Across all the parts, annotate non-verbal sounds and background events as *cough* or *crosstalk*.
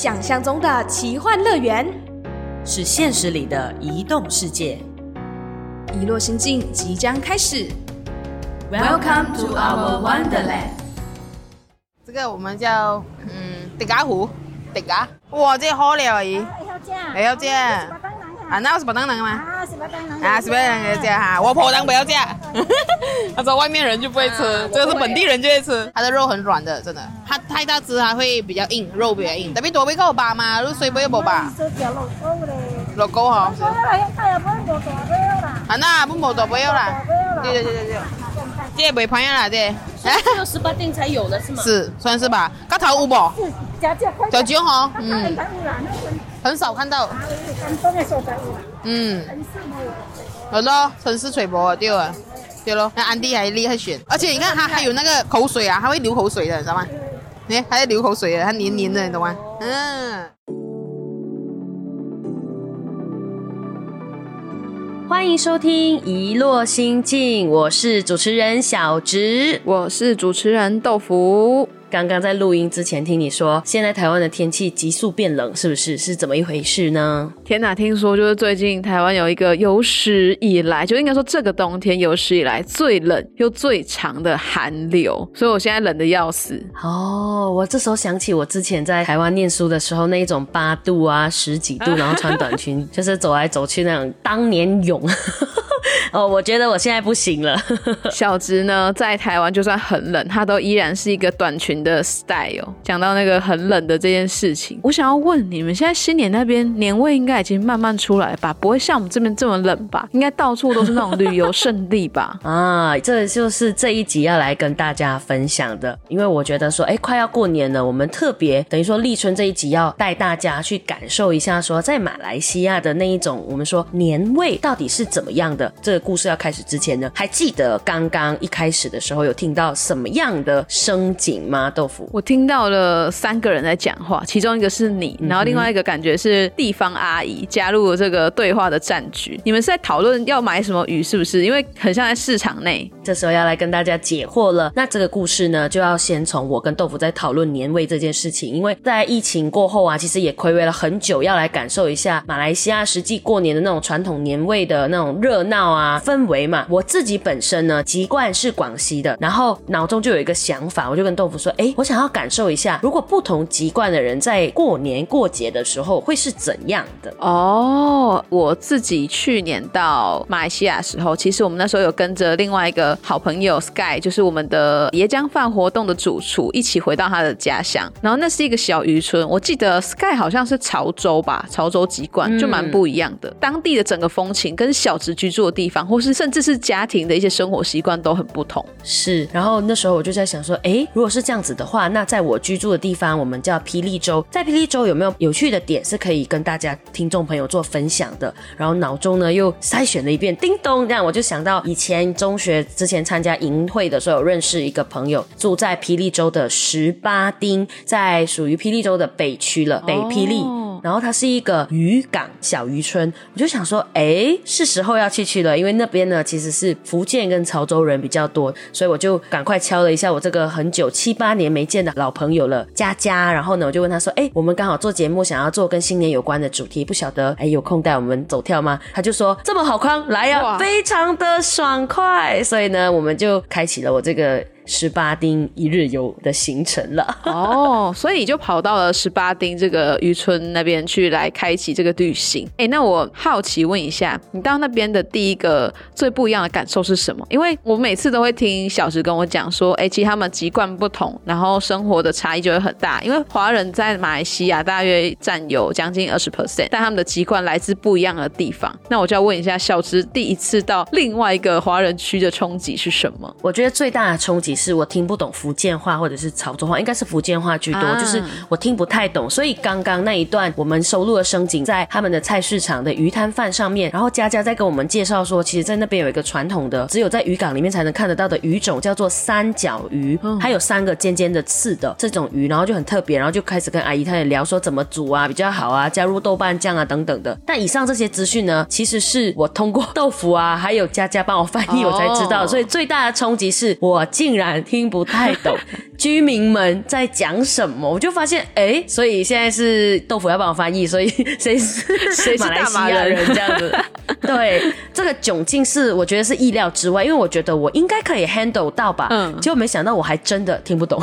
想象中的奇幻乐园，是现实里的移动世界。遗落心境即将开始。Welcome to our wonderland。这个我们叫嗯迪迦湖，迪迦。哇，这好了而已。不要这啊，那是不当人吗？啊，是不当人啊，是不当人这哈，我婆娘不要这。*laughs* 他说外面人就不会吃，这个是本地人就会吃。它的肉很软的，真的。它太大只，它会比较硬，肉比较硬。特别多俾夠吧嘛，肉水杯冇吧，手腳落高咧，落高嗬。所以嚟睇日本冇大杯啦，啊，那不冇大杯啦。对对对对对。这也不會便宜啦，這。只有十八店才有的是吗？是，算是吧。個頭有冇？是假假快小酒嗬，嗯，嗯，很少看到。嗯，很少冇。好咯，城市水波对啊，对咯，那安迪还厉害选，而且你看他还有那个口水啊，他会流口水的，你知道吗？你看，他在流口水的，他黏黏的，你懂吗？嗯。欢迎收听《一落心境》，我是主持人小植。我是主持人豆腐。刚刚在录音之前听你说，现在台湾的天气急速变冷，是不是？是怎么一回事呢？天哪，听说就是最近台湾有一个有史以来，就应该说这个冬天有史以来最冷又最长的寒流，所以我现在冷的要死。哦，我这时候想起我之前在台湾念书的时候，那一种八度啊、十几度，然后穿短裙，就是走来走去那种当年勇。*laughs* 哦，我觉得我现在不行了。*laughs* 小直呢，在台湾就算很冷，他都依然是一个短裙的 style。讲到那个很冷的这件事情，我想要问你们，现在新年那边年味应该已经慢慢出来吧？不会像我们这边这么冷吧？应该到处都是那种旅游胜地吧？*laughs* 啊，这就是这一集要来跟大家分享的，因为我觉得说，哎，快要过年了，我们特别等于说立春这一集要带大家去感受一下，说在马来西亚的那一种我们说年味到底是怎么样的。这个故事要开始之前呢，还记得刚刚一开始的时候有听到什么样的声景吗？豆腐，我听到了三个人在讲话，其中一个是你，然后另外一个感觉是地方阿姨加入了这个对话的战局。你们是在讨论要买什么鱼，是不是？因为很像在市场内。这时候要来跟大家解惑了。那这个故事呢，就要先从我跟豆腐在讨论年味这件事情，因为在疫情过后啊，其实也暌违了很久，要来感受一下马来西亚实际过年的那种传统年味的那种热闹啊氛围嘛。我自己本身呢，籍贯是广西的，然后脑中就有一个想法，我就跟豆腐说，哎，我想要感受一下，如果不同籍贯的人在过年过节的时候会是怎样的。哦，我自己去年到马来西亚的时候，其实我们那时候有跟着另外一个好朋友 Sky，就是我们的椰浆饭活动的主厨，一起回到他的家乡。然后那是一个小渔村，我记得 Sky 好像是潮州吧，潮州籍贯就蛮不一样的。当地的整个风情跟小直居住的地方，或是甚至是家庭的一些生活习惯都很不同。是，然后那时候我就在想说，诶，如果是这样子的话，那在我居住的地方，我们叫霹雳州，在霹雳州有没有有趣的点是可以跟大家听众朋友做分享的？然后脑中呢又筛选了一遍，叮咚，这样我就想到以前中学之前参加营会的时候，有认识一个朋友住在霹雳州的十八丁，在属于霹雳州的北区了，北霹雳。然后它是一个渔港小渔村，我就想说，哎，是时候要去去了，因为那边呢其实是福建跟潮州人比较多，所以我就赶快敲了一下我这个很久七八年没见的老朋友了，佳佳。然后呢，我就问他说，哎，我们刚好做节目，想要做跟新年有关的主题，不晓得哎有空带我们走跳吗？他就说这么好康，来呀、哇非常的爽快。所以呢，我们就开启了我这个十八丁一日游的行程了。哦，所以你就跑到了十八丁这个渔村那边去来开启这个旅行。哎，那我好奇问一下，你到那边的第一个最不一样的感受是什么？因为我每次都会听小石跟我讲说，哎，其实他们籍贯不同，然后生活的差异就会很大。因为华人在马来西亚大约占有将近二十 percent，但他们的籍贯来自不一样的地方。那我就要问一下，小石第一次到另外一个华人区的冲击是什么？我觉得最大的冲击是我听不懂福建话或者是潮州话，应该是福建话居多，啊就是我听不太懂。所以刚刚那一段我们收录的声景在他们的菜市场的鱼摊贩上面，然后佳佳在跟我们介绍说，其实在那边有一个传统的，只有在渔港里面才能看得到的鱼种，叫做三角鱼，它有三个尖尖的刺的这种鱼，然后就很特别，然后就开始跟阿姨她也聊说怎么煮啊比较好啊，加入豆瓣酱啊等等的。但以上这些资讯呢，其实是我通过豆腐啊还有佳佳帮我翻译我才知道，哦所以最大的冲击是我竟然。然听不太懂 *laughs* 居民们在讲什么。我就发现，哎，所以现在是豆腐要帮我翻译，所以 *laughs* 谁是谁是马来西亚人这样子？对，这个窘境是我觉得是意料之外，因为我觉得我应该可以 handle 到吧，嗯结果没想到我还真的听不懂。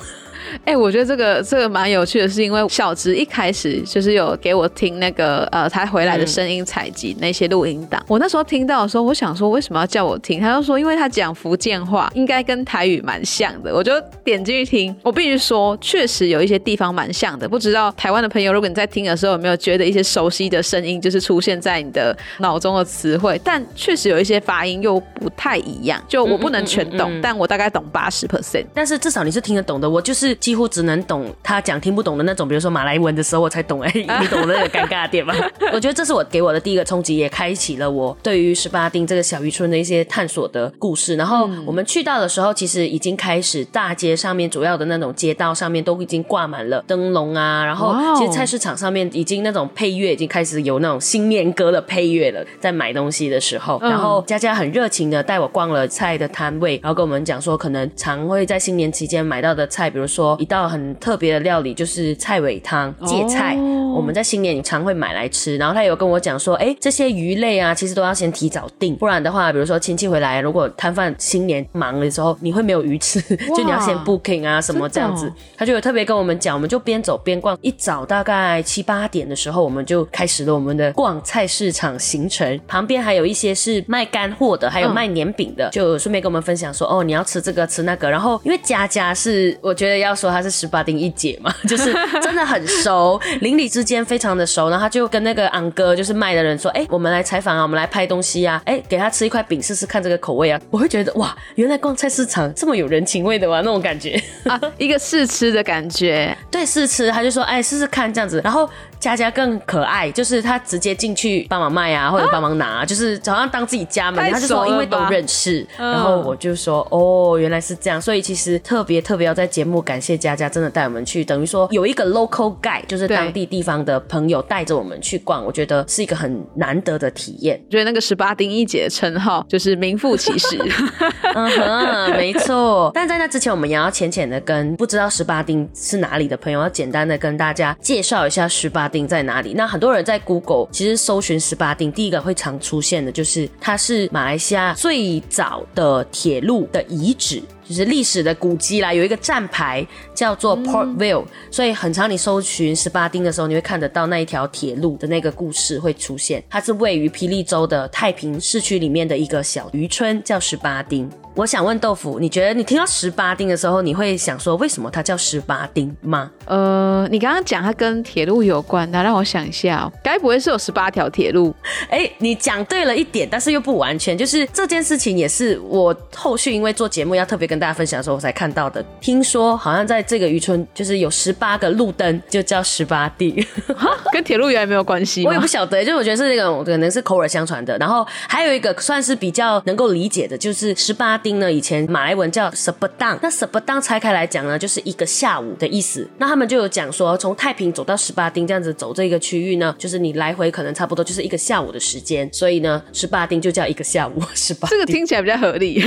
*laughs* 哎、我觉得这个这个蛮有趣的，是因为小植一开始就是有给我听那个呃他回来的声音采集那些录音档。我那时候听到的时候，我想说为什么要叫我听？他就说因为他讲福建话，应该跟台语蛮像的。我就点进去听，我必须说，确实有一些地方蛮像的。不知道台湾的朋友，如果你在听的时候有没有觉得一些熟悉的声音，就是出现在你的脑中的词汇，但确实有一些发音又不太一样。就我不能全懂，嗯嗯嗯但我大概懂八十 percent。但是至少你是听得懂的，我就是几乎只能懂他讲听不懂的那种，比如说马来文的时候我才懂，哎、*laughs* 你懂那个尴尬点吗？*laughs* 我觉得这是我给我的第一个冲击，也开启了我对于十八丁这个小渔村的一些探索的故事。然后我们去到的时候，其实已经开始大街上面主要的那种街道上面都已经挂满了灯笼啊，然后其实菜市场上面已经那种配乐已经开始有那种新年歌的配乐了，在买东西的时候，嗯然后佳佳很热情的带我逛了菜的摊位，然后跟我们讲说，可能常会在新年期间买到的菜，比如说一道很特别的料理，就是菜尾汤、芥菜，哦我们在新年常会买来吃。然后他有跟我讲说，哎，这些鱼类啊，其实都要先提早订，不然的话，比如说亲戚回来，如果摊贩新年忙的时候，你会没有鱼吃，*laughs* 就你要先 booking 啊什么这样子。他就有特别跟我们讲，我们就边走边逛，一早大概七八点的时候，我们就开始了我们的逛菜市场行程。旁边还有一些是卖干货的，还有嗯卖年饼的，就顺便跟我们分享说，哦，你要吃这个吃那个。然后因为佳佳是，我觉得要说她是十八丁一姐嘛，*laughs* 就是真的很熟，*laughs* 邻里之间非常的熟。然后他就跟那个昂哥，就是卖的人说，哎，我们来采访啊，我们来拍东西啊，哎，给他吃一块饼试试看这个口味啊。我会觉得哇，原来逛菜市场这么有人情味的哇，那种感觉。啊，一个试吃的感觉。*laughs* 对，试吃，他就说，哎，试试看这样子。然后佳佳更可爱，就是她直接进去帮忙卖啊，或者帮忙拿，就是好像当自己家门。太他就说，因为都认识，嗯然后我就说，哦，原来是这样。所以其实特别特别要在节目感谢佳佳，真的带我们去，等于说有一个 local guide，就是当地地方的朋友带着我们去逛，我觉得是一个很难得的体验。觉得那个十八丁一姐的称号就是名副其实。*laughs* 嗯哼，没错。但在那之前，我们也要浅浅的跟不知道十八丁是哪里的朋友，要简单的跟大家介绍一下十八丁在哪里。那很多人在 Google 其实搜寻十八丁，第一个会常出现的就是它是马来西亚最早的铁路的遗址。就是历史的古迹啦，有一个站牌叫做 Portville，、所以很常你搜寻十八丁的时候，你会看得到那一条铁路的那个故事会出现。它是位于霹雳州的太平市区里面的一个小渔村，叫十八丁。我想问豆腐，你觉得你听到十八丁的时候，你会想说为什么它叫十八丁吗？呃，你刚刚讲它跟铁路有关的，让我想一下、哦，该不会是有十八条铁路？哎，你讲对了一点，但是又不完全。就是这件事情也是我后续因为做节目要特别跟大家分享的时候，我才看到的。听说好像在这个渔村，就是有十八个路灯，就叫十八丁。*laughs* 跟铁路原来没有关系我也不晓得，就是我觉得是那种可能是口耳相传的。然后还有一个算是比较能够理解的，就是十八丁呢，以前马来文叫 s e b a d a n 那 s e b a d a n 拆开来讲呢，就是一个下午的意思。那他们就有讲说，从太平走到十八丁这样子走这个区域呢，就是你来回可能差不多就是一个下午的时间，所以呢，十八丁就叫一个下午十八。*laughs* *laughs* 这个听起来比较合理。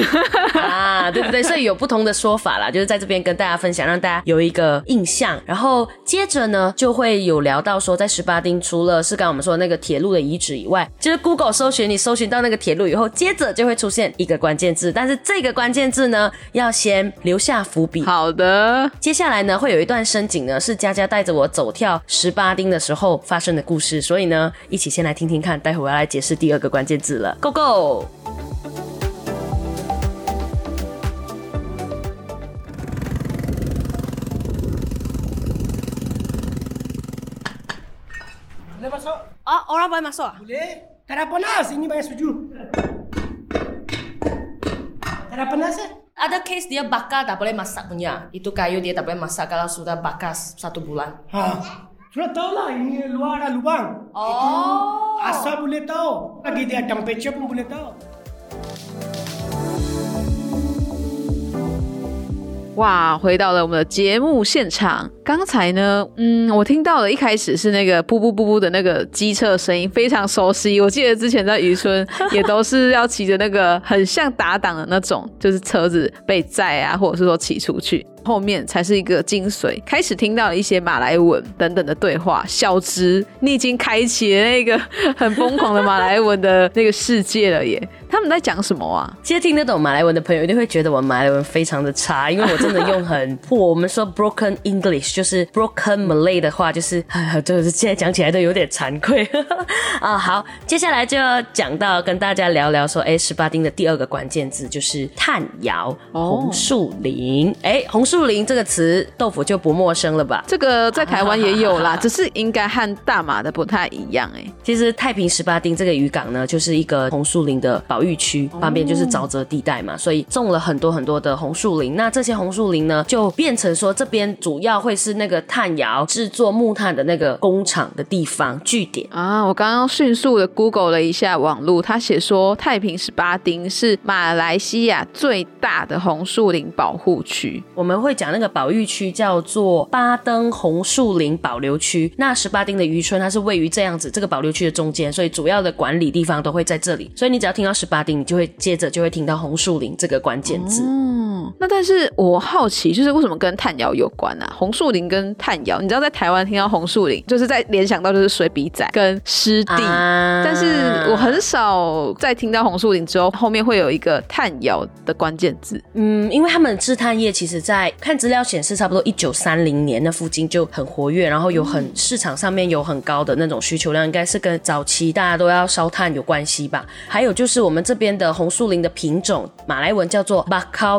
啊，对不对，所以有不同的说法啦，就是在这边跟大家分享，让大家有一个印象。然后接着呢，就会有聊到说，在十八丁除了是刚刚我们说的那个铁路的遗址以外，就是 Google 搜寻，你搜寻到那个铁路以后，接着就会出现一个关键字，但是这个关键字呢，要先留下伏笔。好的，接下来呢，会有一段深景呢，是佳佳带着我走跳十八丁的时候发生的故事，所以呢，一起先来听听看，待会我要来解释第二个关键字了，Go Go！Boleh masuk? Oh, orang boleh masuk ah? Boleh. Tak ada panas. Ini banyak suju. Tak ada panas eh? Ada case dia bakar tak boleh masak punya. Itu kayu dia tak boleh masak kalau sudah bakar satu bulan. Ha. Sudah tahu lah ini luar ada lubang. Oh. Asal boleh tahu. Lagi dia temperature pun boleh tahu. 哇，回到了我们的节目现场。刚才呢，嗯，我听到了一开始是那个布布布布的那个机车声音，非常熟悉。我记得之前在渔村也都是要骑着那个很像打档的那种，就是车子被载啊，或者是说骑出去。后面才是一个精髓，开始听到了一些马来文等等的对话。小直，你已经开启了那个很疯狂的马来文的那个世界了耶！他们在讲什么啊？其实听得懂马来文的朋友一定会觉得我马来文非常的差，因为我真的用很破。我们说 broken English 就是 broken Malay 的话，就是就是现在讲起来都有点惭愧啊。好，接下来就要讲到跟大家聊聊说，哎，十八丁的第二个关键字就是炭窑红树林。哎，红树林这个词，豆腐就不陌生了吧？这个在台湾也有啦，只是应该和大马的不太一样。哎，其实太平十八丁这个渔港呢，就是一个红树林的保育区，旁边就是沼泽地带嘛，所以种了很多很多的红树林。那这些红树林呢，就变成说这边主要会是那个炭窑制作木炭的那个工厂的地方据点啊。我刚刚迅速的 Google 了一下网络，他写说太平十八丁是马来西亚最大的红树林保护区。我们会讲那个保育区叫做巴登红树林保留区。那十八丁的渔村它是位于这样子这个保留区的中间，所以主要的管理地方都会在这里。所以你只要听到十八丁，你就会接着就会听到红树林这个关键字。那但是我好奇，就是为什么跟炭窑有关啊？红树林跟炭窑，你知道在台湾听到红树林，就是在联想到就是水笔仔跟湿地，但是我很少在听到红树林之后，后面会有一个炭窑的关键字。嗯，因为他们制炭业其实在看资料显示，差不多一九三零年那附近就很活跃，然后有很市场上面有很高的那种需求量，应该是跟早期大家都要烧炭有关系吧。还有就是我们这边的红树林的品种，马来文叫做 Bakau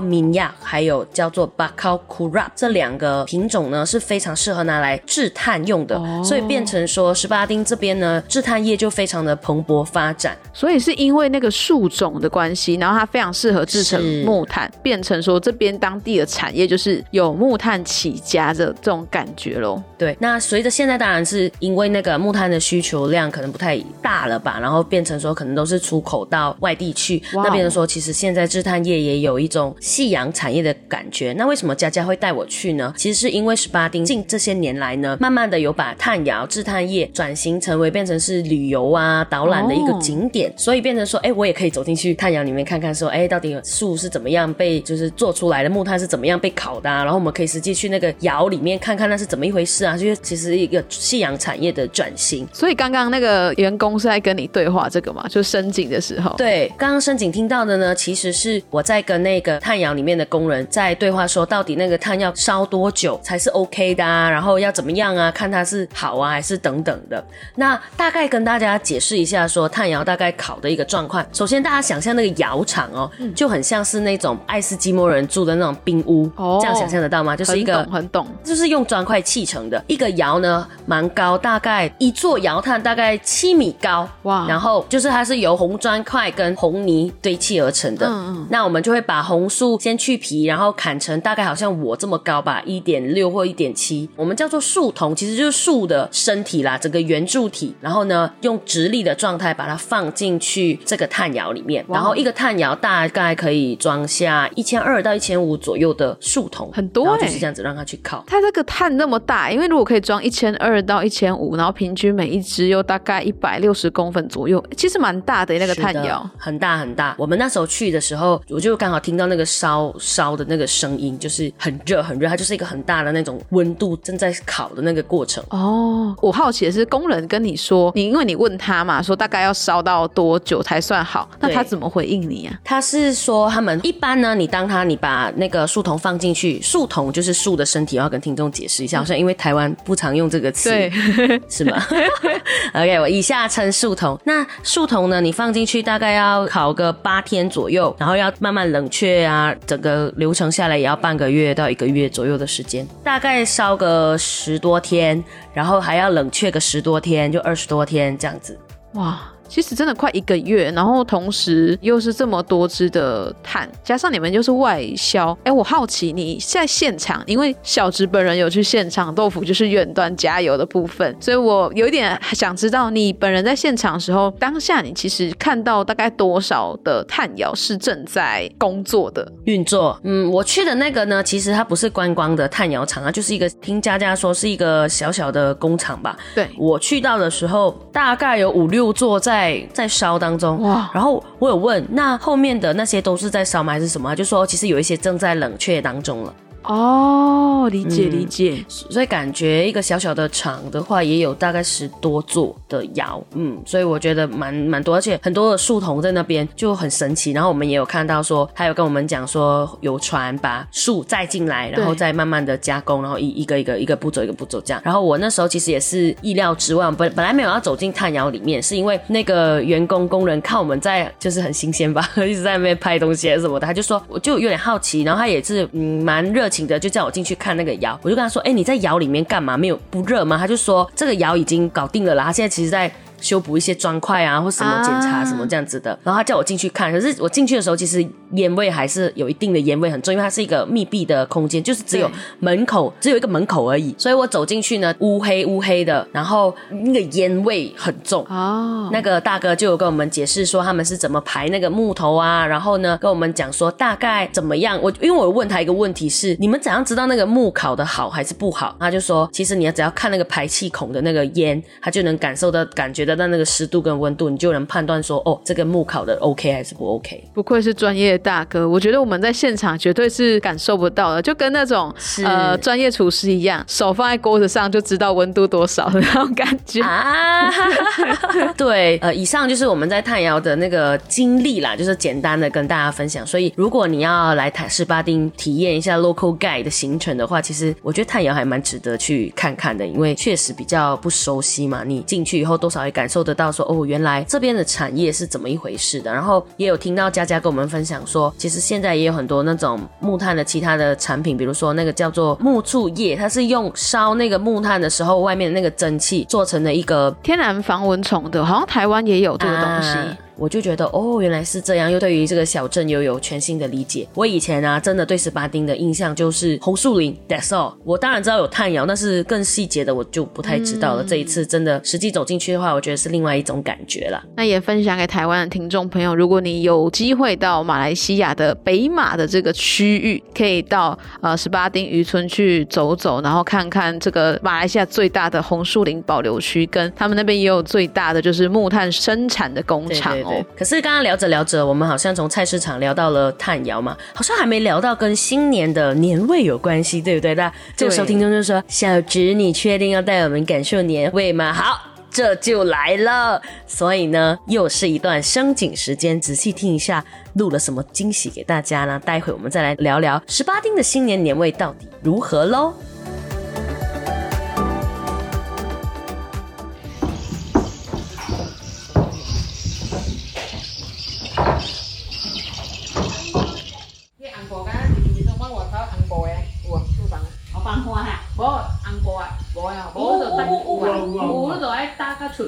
还有叫做 Bakau Kurap，这两个品种呢是非常适合拿来制炭用的，所以变成说十八丁这边呢制炭业就非常的蓬勃发展。所以是因为那个树种的关系，然后它非常适合制成木炭，变成说这边当地的产业就是有木炭起家的这种感觉喽。对，那随着现在当然是因为那个木炭的需求量可能不太大了吧，然后变成说可能都是出口到外地去，那变成说其实现在制炭业也有一种夕阳产业的感觉。那为什么佳佳会带我去呢？其实是因为十八丁近这些年来呢，慢慢的有把炭窑制炭业转型成为变成是旅游啊导览的一个景点，所以变成说，哎，我也可以走进去炭窑里面看看，说，哎，到底树是怎么样被就是做出来的，木炭是怎么样被烤的，啊然后我们可以实际去那个窑里面看看那是怎么一回事啊，就是其实一个夕阳产业的转型。所以刚刚那个员工是在跟你对话这个嘛，就申请的时候。对，刚刚申请听到的呢，其实是我在跟那个炭窑里面的工人在对话，说到底那个炭要烧多久才是 OK 的啊，然后要怎么样啊，看它是好啊还是等等的。那大概跟大家解释一下，说炭窑大概烤的一个状况。首先，大家想象那个窑厂哦，就很像是那种爱斯基摩人住的那种冰屋，这样想象得到吗？就是一个很懂，就是用砖块砌成的一个窑呢，蛮高，大概一座窑炭大概七米高哇，然后就是它是由红砖块跟红泥堆砌而成的。嗯嗯，那我们就会把红树先去皮，然后砍成大概好像我这么高吧，一点六或一点七，我们叫做树筒，其实就是树的身体啦，整个圆柱体。然后呢，用直立的状态把它放进去这个炭窑里面，然后一个炭窑大概可以装下一千二到一千五左右的树筒，很多然后就是这样子让它去烤。它这个炭那么大，因为如果可以装一千二到一千五，然后平均每一只又大概一百六十公分左右，其实蛮大的那个炭窑，很大很大。我们那时候去的时候，我就刚好听到那个烧烧的那个声音，就是很热很热，它就是一个很大的那种温度正在烤的那个过程。哦，我好奇的是，工人跟你说，你因为你问他嘛，说大概要烧到多久才算好，那他怎么回应你啊？他是说他们一般呢，你当他你把那个树筒放进去，树筒就是树的身体，我要跟听众解释一下，好像因为台湾不常用这个词，对，*laughs* 是吗？*laughs* OK，我以下称树筒。那树筒呢，你放进去大概要烤个八天左右，然后要慢慢冷却啊，整个流程下来也要半个月到一个月左右的时间，大概烧个十多天，然后还要冷却个十多天，就二十多天这样子。哇！其实真的快一个月，然后同时又是这么多支的炭，加上你们又是外销，哎，我好奇你在现场，因为小植本人有去现场，豆腐就是远端加油的部分，所以我有一点想知道你本人在现场的时候，当下你其实看到大概多少的炭窑是正在工作的？运作。嗯，我去的那个呢，其实它不是观光的炭窑厂啊，就是一个听佳佳说是一个小小的工厂吧。对我去到的时候，大概有五六座在在在烧当中。哇哇！然后我有问，那后面的那些都是在烧吗，还是什么？就说其实有一些正在冷却当中了。哦，理解理解。所以感觉一个小小的厂的话，也有大概十多座的窑，嗯，所以我觉得蛮蛮多，而且很多的树童在那边就很神奇。然后我们也有看到说，他有跟我们讲说，有船把树载进来，然后再慢慢的加工，然后一一个一个一个步骤一个步骤这样。然后我那时候其实也是意料之外，本本来没有要走进炭窑里面，是因为那个员工工人看我们在就是很新鲜吧，*laughs* 一直在那边拍东西什么的，他就说我就有点好奇，然后他也是嗯蛮热情的，就叫我进去看那个窑。我就跟他说，哎、你在窑里面干嘛？没有不热吗？他就说这个窑已经搞定了啦，他现在其实在。修补一些砖块啊，或什么检查啊。什么这样子的，然后他叫我进去看，可是我进去的时候，其实烟味还是有一定的烟味很重，因为它是一个密闭的空间，就是只有门口只有一个门口而已，所以我走进去呢，乌黑乌黑的，然后那个烟味很重，哦，那个大哥就有跟我们解释说他们是怎么排那个木头啊，然后呢跟我们讲说大概怎么样。我因为我问他一个问题是，你们怎样知道那个木烤的好还是不好？他就说，其实你要只要看那个排气孔的那个烟，他就能感受到、感觉得到那个湿度跟温度，你就能判断说，哦，这个木烤的 OK 还是不 OK。不愧是专业大哥，我觉得我们在现场绝对是感受不到的，就跟那种呃专业厨师一样，手放在锅子上就知道温度多少的那种感觉。啊，*laughs* *laughs* 对，呃，以上就是我们在炭窑的那个经历啦，就是简单的跟大家分享。所以，如果你要来坦士巴丁体验一下 local guide 的行程的话，其实我觉得炭窑还蛮值得去看看的，因为确实比较不熟悉嘛。你进去以后，多少会感受得到说，哦，原来这边的产业是怎么一回事的。然后也有听到佳佳跟我们分享说，其实现在也有很多那种木炭的其他的产品，比如说那个叫做木醋液，它是用烧那个木炭的时候，外面的那个蒸汽做成的一个天然防蚊虫的，好像台湾也有这个东西。啊我就觉得哦，原来是这样，又对于这个小镇又有全新的理解。我以前啊，真的对十八丁的印象就是红树林，That's all。我当然知道有炭窑，但是更细节的我就不太知道了。这一次真的实际走进去的话，我觉得是另外一种感觉了。那也分享给台湾的听众朋友，如果你有机会到马来西亚的北马的这个区域，可以到呃十八丁渔村去走走，然后看看这个马来西亚最大的红树林保留区，跟他们那边也有最大的就是木炭生产的工厂哦。对对。可是刚刚聊着聊着，我们好像从菜市场聊到了炭窑嘛，好像还没聊到跟新年的年味有关系，对不对？那这个时候听众就说：“小植，你确定要带我们感受年味吗？”好。这就来了，所以呢，又是一段声景时间，仔细听一下录了什么惊喜给大家呢？待会我们再来聊聊十八丁的新年年味到底如何喽。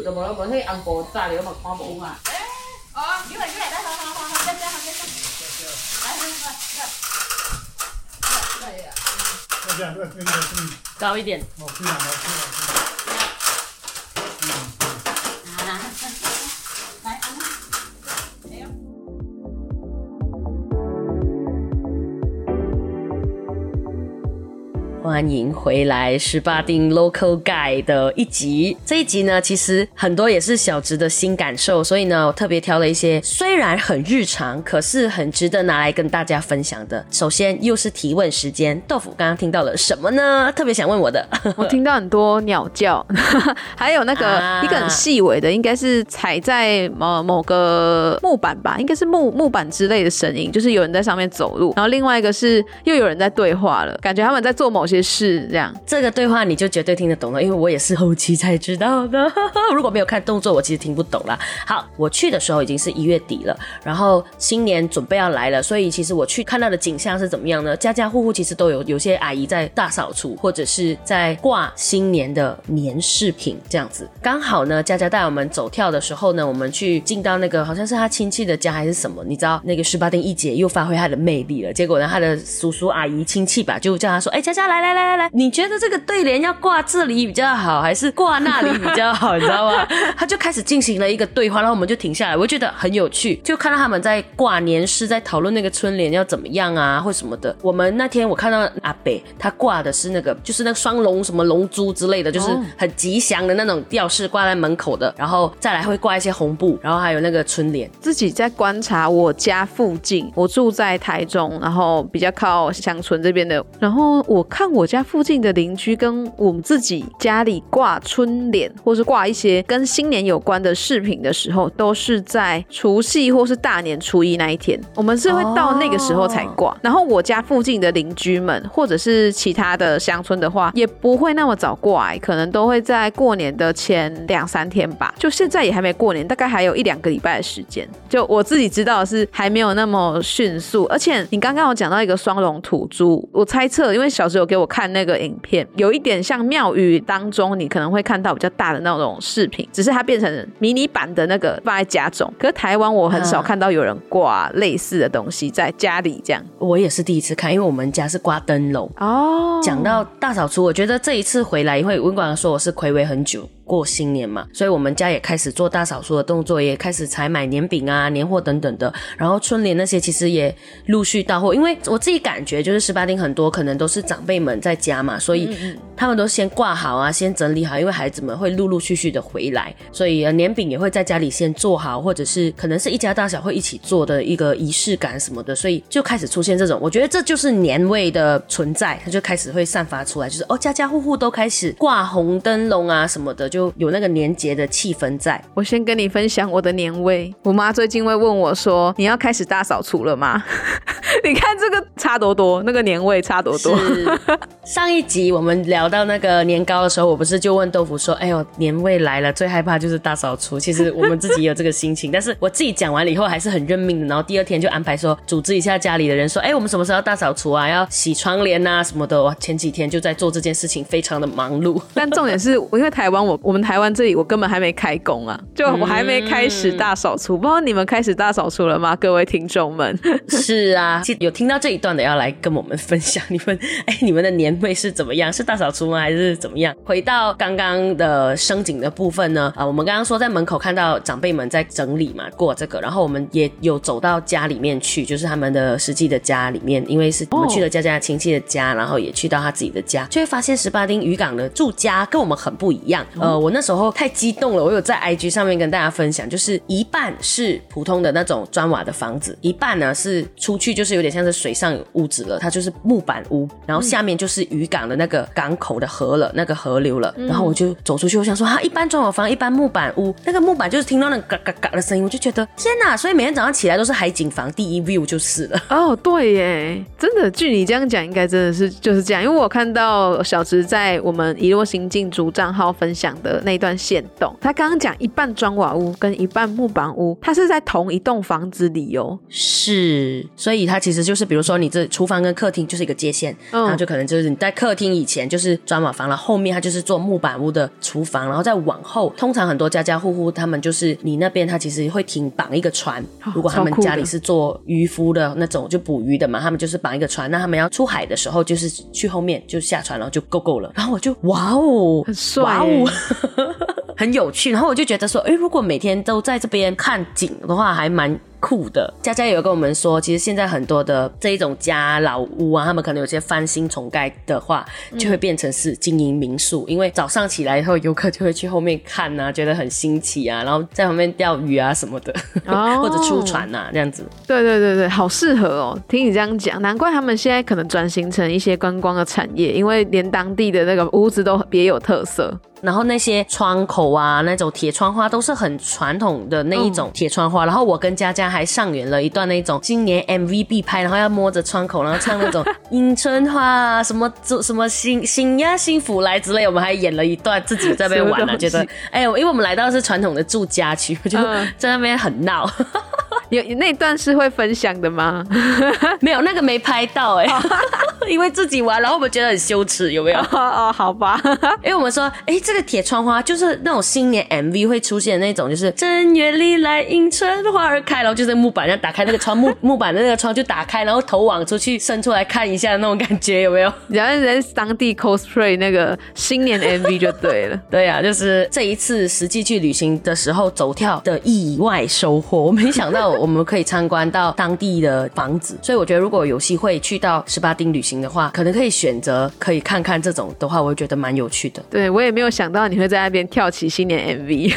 就冇啦，冇啲紅婆炸了嘛，光冇啊。哦，一会儿一会儿，来好好好好，再见好再见，来来来，要这样，这个这个这个，高一点，哦，这样，哦，这样。欢迎回来十八丁 Local Guy 的一集。这一集呢，其实很多也是小植的新感受，所以呢，我特别挑了一些虽然很日常，可是很值得拿来跟大家分享的。首先又是提问时间，豆腐刚刚听到了什么呢？特别想问我的，*laughs* 我听到很多鸟叫，*laughs* 还有那个、啊一个很细微的，应该是踩在某某个木板吧，应该是木木板之类的声音，就是有人在上面走路。然后另外一个是又有人在对话了，感觉他们在做某些士这样。这个对话你就绝对听得懂了，因为我也是后期才知道的。*laughs* 如果没有看动作，我其实听不懂啦。好，我去的时候已经是一月底了，然后新年准备要来了，所以其实我去看到的景象是怎么样呢？家家户户其实都有有些阿姨在大扫除，或者是在挂新年的年饰品这样子。刚好呢，佳佳带我们走跳的时候呢，我们去进到那个好像是他亲戚的家还是什么，你知道那个十八丁一姐又发挥她的魅力了。结果呢，她的叔叔阿姨亲戚吧，就叫她说：“哎，佳佳来 *laughs* 来来来来，你觉得这个对联要挂这里比较好，还是挂那里比较好？你知道吗？”他就开始进行了一个对话，然后我们就停下来，我就觉得很有趣，就看到他们在挂年诗，在讨论那个春联要怎么样啊，或什么的。我们那天我看到阿北他挂的是那个，就是那个双龙什么龙珠之类的，就是很吉祥的那种吊饰挂在门口的，然后再来会挂一些红布，然后还有那个春联。自己在观察我家附近，我住在台中，然后比较靠乡村这边的，然后我看我家附近的邻居跟我们自己家里挂春联，或是挂一些跟新年有关的饰品的时候，都是在除夕或是大年初一那一天，我们是会到那个时候才挂。然后我家附近的邻居们，或者是其他的乡村的话，也不会那么早挂、欸，可能都会在过年的前两三天吧。就现在也还没过年，大概还有一两个礼拜的时间。就我自己知道的是还没有那么迅速，而且你刚刚有讲到一个双龙土猪，我猜测，因为小时候给我看那个影片，有一点像庙宇当中你可能会看到比较大的那种饰品，只是它变成迷你版的那个放在家中。可是台湾我很少看到有人挂类似的东西在家里这样。我也是第一次看，因为我们家是挂灯笼。哦，讲到大扫除，我觉得这一次回来，因为文管说我是暌违很久过新年嘛，所以我们家也开始做大扫除的动作，也开始采买年饼啊、年货等等的。然后春联那些其实也陆续到货，因为我自己感觉就是十八丁很多可能都是长辈们在家嘛，所以他们都先挂好啊，先整理好，因为孩子们会陆陆续续的回来，所以年饼也会在家里先做好，或者是可能是一家大小会一起做的一个仪式感什么的，所以就开始出现这种，我觉得这就是年味的存在，它就开始会散发出来，就是哦家家户户都开始挂红灯笼啊什么的，就有那个年节的气氛在。我先跟你分享我的年味。我妈最近会问我说：“你要开始大扫除了吗？” *laughs* 你看这个差多多，那个年味差多多。上一集我们聊到那个年糕的时候，我不是就问豆腐说：“哎呦，年味来了，最害怕就是大扫除。”其实我们自己也有这个心情，*laughs* 但是我自己讲完了以后还是很认命的。然后第二天就安排说组织一下家里的人说：“哎，我们什么时候要大扫除啊？要洗窗帘啊什么的。”哇，前几天就在做这件事情，非常的忙碌。但重点是，因为台湾我我们台湾这里我根本还没开工啊，就我还没开始大扫除。不知道你们开始大扫除了吗，各位听众们？*laughs* *laughs* 是啊，有听到这一段的要来跟我们分享，你们 *laughs* 哎，你们的年味是怎么样？是大扫除吗？还是怎么样？回到刚刚的升景的部分呢？啊、我们刚刚说在门口看到长辈们在整理嘛，过这个，然后我们也有走到家里面去，就是他们的实际的家里面，因为是我们去了佳佳亲戚的家，然后也去到他自己的家，就会发现十八丁渔港的住家跟我们很不一样。呃，我那时候太激动了，我有在 IG 上面跟大家分享，就是一半是普通的那种砖瓦的房子，一半呢是出去就是有点像是水上屋子了，它就是木板屋，然后下面就是渔港的那个港口的河了，那个河流了。然后我就走出去，我想说，哈，一般砖瓦房，一般木板屋，那个木板就是听到那个嘎嘎嘎的声音，我就觉得天哪！所以每天早上起来都是海景房第一 view 就是了。哦，对耶，真的，据你这样讲，应该真的是就是这样。因为我看到小植在我们一落新进主账号分享的那一段线动，他刚刚讲一半砖瓦屋跟一半木板屋，它是在同一栋房子里哦。是，所以它其实就是，比如说你这厨房跟客厅就是一个界限，嗯。然后就可能就是你在客厅以前就是砖瓦房了，后面它就是做木板屋的厨房，然后再往后，通常很多家家户户他们就是你那边他其实会停绑一个船，如果他们家里是做渔夫的那种就捕鱼的嘛，他们就是绑一个船，那他们要出海的时候就是去后面就下船，然后就够够了，然后我就哇哦，很帅哇哦，*laughs* 很有趣，然后我就觉得说，哎，如果每天都在这边看景的话，还蛮。酷的，佳佳也有跟我们说，其实现在很多的这一种家老屋啊，他们可能有些翻新重盖的话，就会变成是经营民宿，因为早上起来以后，游客就会去后面看啊，觉得很新奇啊，然后在旁边钓鱼啊什么的，哦 *laughs* 或者出船啊这样子。对对对对，好适合哦！听你这样讲，难怪他们现在可能转型成一些观光的产业，因为连当地的那个屋子都别有特色。然后那些窗口啊，那种铁窗花都是很传统的那一种铁窗花。然后我跟佳佳还上演了一段那种今年 MV 必拍，然后要摸着窗口，然后唱那种迎春花啊，什么什么新新呀幸福来之类，我们还演了一段自己在那边玩了，什么东西觉得哎，因为我们来到的是传统的住家区，我就嗯在那边很闹。有那段是会分享的吗？*laughs* 没有那个没拍到哎、*laughs* 因为自己玩，然后我们觉得很羞耻，有没有？哦哦，好吧，*laughs* 因为我们说，哎、这个铁窗花就是那种新年 MV 会出现的那种，就是正月里来迎春花儿开，然后就是木板，上打开那个窗木木板的那个窗就打开，然后头往出去伸出来看一下的那种感觉，有没有？然后人当地 cosplay 那个新年 MV 就对了。对呀、就是这一次实际去旅行的时候走跳的意外收获。我没想到我们可以参观到当地的房子，所以我觉得如果有机会去到十八丁旅行的话，可能可以选择可以看看这种的话，我会觉得蛮有趣的。对我也没有想到你会在那边跳起新年 MV。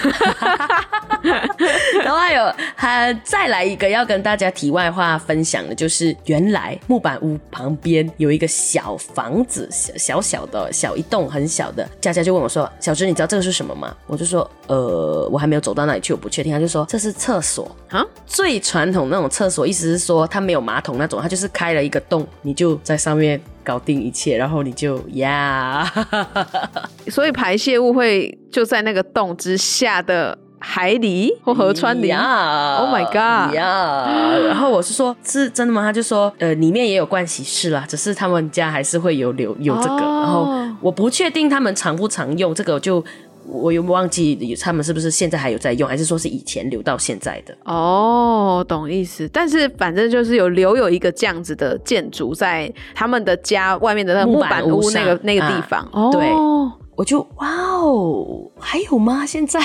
*laughs* 然后还有还再来一个要跟大家题外话分享的，就是原来木板屋旁边有一个小房子，小小小的小一栋很小的。佳佳就问我说：“小芝，你知道这个是什么吗？”我就说：“呃，我还没有走到那里去，我不确定。”他就说：“这是厕所啊，最传统那种厕所，意思是说它没有马桶那种，它就是开了一个洞，你就在上面搞定一切，然后你就呀。*laughs* 所以排泄物会就在那个洞之下的海里或河川里。呀 Oh my god 呀！然后我是说，是真的吗？他就说，呃，里面也有盥洗室啦，只是他们家还是会有留有这个。哦然后我不确定他们常不常用这个，就我有忘记他们是不是现在还有在用，还是说是以前留到现在的？哦，懂意思。但是反正就是有留有一个这样子的建筑在他们的家外面的那个木木板屋那个上那个地啊方。哦，对我就哇哦，还有吗？现在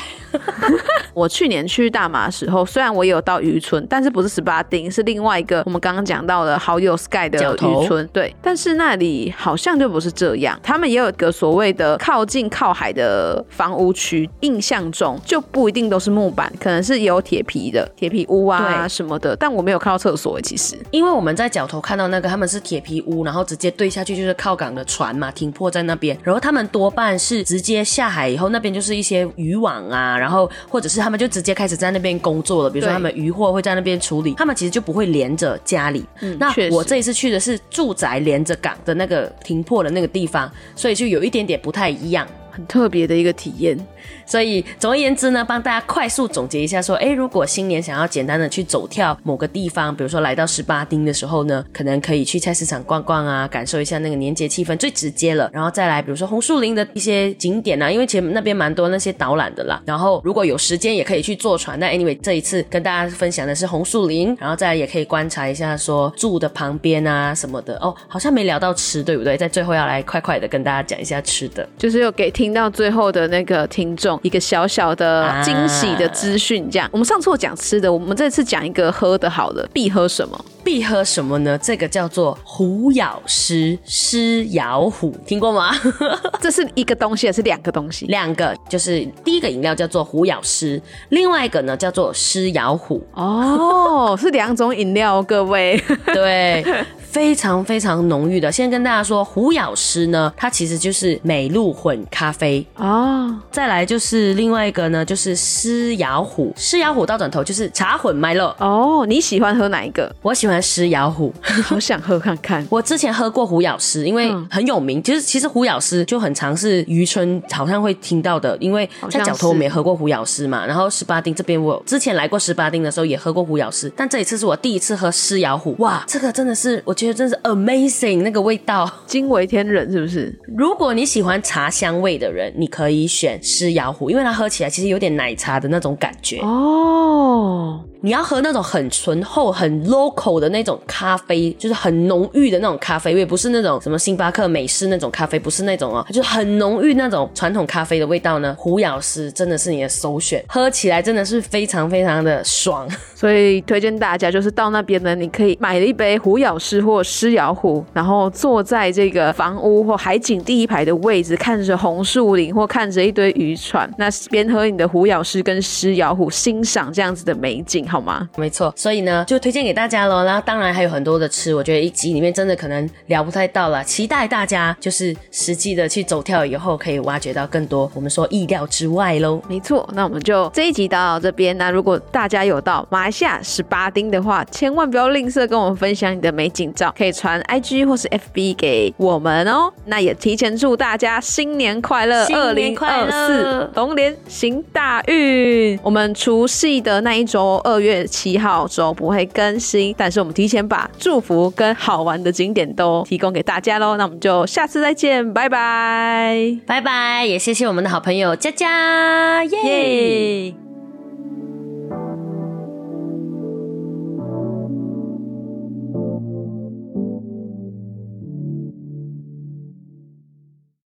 *laughs* 我去年去大马的时候，虽然我也有到渔村，但是不是十八丁，是另外一个我们刚刚讲到的好友 Sky 的渔村。对，但是那里好像就不是这样，他们也有一个所谓的靠近靠海的房屋区，印象中就不一定都是木板，可能是有铁皮的铁皮屋啊什么的，但我没有看到厕所欸其实。因为我们在角头看到那个，他们是铁皮屋，然后直接对下去就是靠港的船嘛，停泊在那边。然后他们多半是直接下海以后，那边就是一些渔网啊，然后或者是他们就直接开始在那边工作了。比如说他们渔货会在那边处理，他们其实就不会连着家里。那我这一次去的是住宅连着港的那个停泊的那个地方，所以就有一点点不太一样。很特别的一个体验，所以总而言之呢，帮大家快速总结一下，说，哎，如果新年想要简单的去走跳某个地方，比如说来到十八丁的时候呢，可能可以去菜市场逛逛啊，感受一下那个年节气氛，最直接了。然后再来，比如说红树林的一些景点啊，因为其实那边蛮多那些导览的啦。然后如果有时间也可以去坐船。那 anyway，这一次跟大家分享的是红树林，然后再来也可以观察一下说住的旁边啊什么的。哦，好像没聊到吃，对不对？在最后要来快快的跟大家讲一下吃的。就是有给听到最后的那个听众一个小小的啊惊喜的资讯。这样，我们上次有讲吃的，我们这次讲一个喝的好了，必喝什么？必喝什么呢？这个叫做虎咬狮，狮咬虎，听过吗？*laughs* *laughs* 这是一个东西还是两个东西？两个，就是第一个饮料叫做虎咬狮，另外一个呢叫做狮咬虎。哦，是两种饮料哦，各位。*laughs* 对，非常非常浓郁的。先跟大家说，虎咬狮呢，它其实就是美露混咖啡。哦，再来就是另外一个呢，就是狮咬虎，狮咬虎倒转头就是茶混麦乐。哦，你喜欢喝哪一个？我喜欢狮咬虎，*laughs* 好想喝看看。我之前喝过虎咬狮，因为嗯很有名。其实其实虎咬狮就很常是渔村好像会听到的，因为在像角头我们也喝过虎咬狮嘛。然后十八丁这边我之前来过十八丁的时候也喝过虎咬狮，但这一次是我第一次喝狮咬虎，哇，这个真的是我觉得真是 amazing 那个味道。惊为天人是不是？如果你喜欢茶香味的人，你可以选狮咬虎，因为它喝起来其实有点奶茶的那种感觉。哦，你要喝那种很醇厚、很 local 的那种咖啡，就是很浓郁的那种咖啡味，不是那种什么星巴克美式那种咖啡，不是那种哦，就是很浓郁那种传统咖啡的味道呢。虎咬狮真的是你的首选，喝起来真的是非常非常的爽。所以推荐大家就是到那边呢，你可以买了一杯虎咬狮或狮咬虎，然后坐在这个房屋或海景第一排的位置，看着红树林或看着一堆渔船，那边喝你的虎咬狮跟狮咬虎，欣赏这样子的美景，好吗？没错，所以呢，就推荐给大家喽。然后当然还有很多的吃，我觉得一集里面真的可能聊不太到了，期待大家就是实际的去走跳以后，可以挖掘到更多我们说意料之外喽。没错，那我们就这一集到这边。那如果大家有到马来西亚十八丁的话，千万不要吝啬跟我们分享你的美景照，可以传 IG 或是 FB 给我们哦。那也提前祝大家新年快乐，新二零二四龙年行大运。我们除夕的那一周，二月七号周不会更新，但是我们提前把祝福跟好玩的景点都提供给大家喽。那我们就下次再见，拜拜，拜拜，也谢谢我们的好朋友佳佳，耶。耶。